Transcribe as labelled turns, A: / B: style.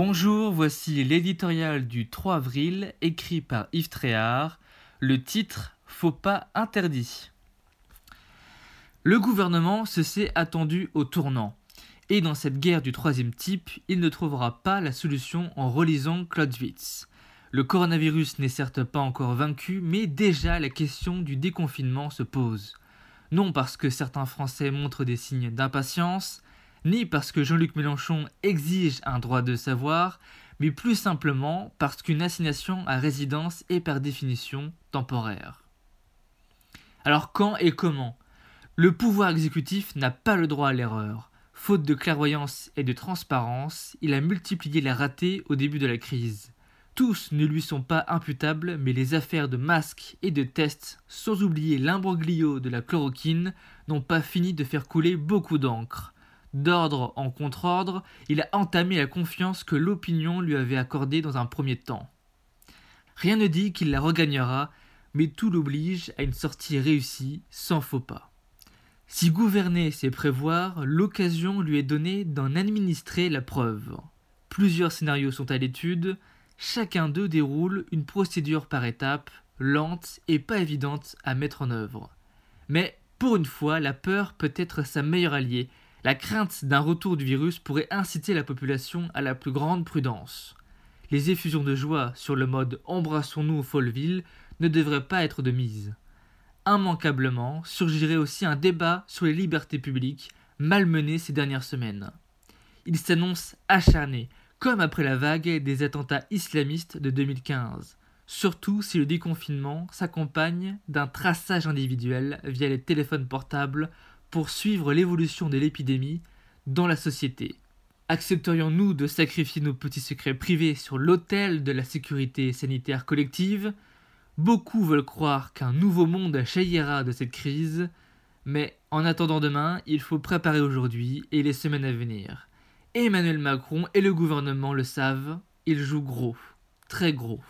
A: Bonjour, voici l'éditorial du 3 avril écrit par Yves Tréhard. Le titre Faut pas interdit. Le gouvernement se s'est attendu au tournant. Et dans cette guerre du troisième type, il ne trouvera pas la solution en relisant Clausewitz. Le coronavirus n'est certes pas encore vaincu, mais déjà la question du déconfinement se pose. Non parce que certains Français montrent des signes d'impatience, ni parce que Jean-Luc Mélenchon exige un droit de savoir, mais plus simplement parce qu'une assignation à résidence est par définition temporaire. Alors quand et comment? Le pouvoir exécutif n'a pas le droit à l'erreur. Faute de clairvoyance et de transparence, il a multiplié les ratés au début de la crise. Tous ne lui sont pas imputables, mais les affaires de masques et de tests, sans oublier l'imbroglio de la chloroquine, n'ont pas fini de faire couler beaucoup d'encre. D'ordre en contre-ordre, il a entamé la confiance que l'opinion lui avait accordée dans un premier temps. Rien ne dit qu'il la regagnera, mais tout l'oblige à une sortie réussie, sans faux pas. Si gouverner c'est prévoir, l'occasion lui est donnée d'en administrer la preuve. Plusieurs scénarios sont à l'étude, chacun d'eux déroule une procédure par étapes, lente et pas évidente à mettre en œuvre. Mais pour une fois, la peur peut être sa meilleure alliée. La crainte d'un retour du virus pourrait inciter la population à la plus grande prudence. Les effusions de joie sur le mode Embrassons-nous Folleville ne devraient pas être de mise. Immanquablement surgirait aussi un débat sur les libertés publiques, malmené ces dernières semaines. Il s'annonce acharné, comme après la vague des attentats islamistes de 2015, surtout si le déconfinement s'accompagne d'un traçage individuel via les téléphones portables pour suivre l'évolution de l'épidémie dans la société. Accepterions-nous de sacrifier nos petits secrets privés sur l'autel de la sécurité sanitaire collective? Beaucoup veulent croire qu'un nouveau monde jaillira de cette crise, mais en attendant demain, il faut préparer aujourd'hui et les semaines à venir. Emmanuel Macron et le gouvernement le savent, ils jouent gros, très gros.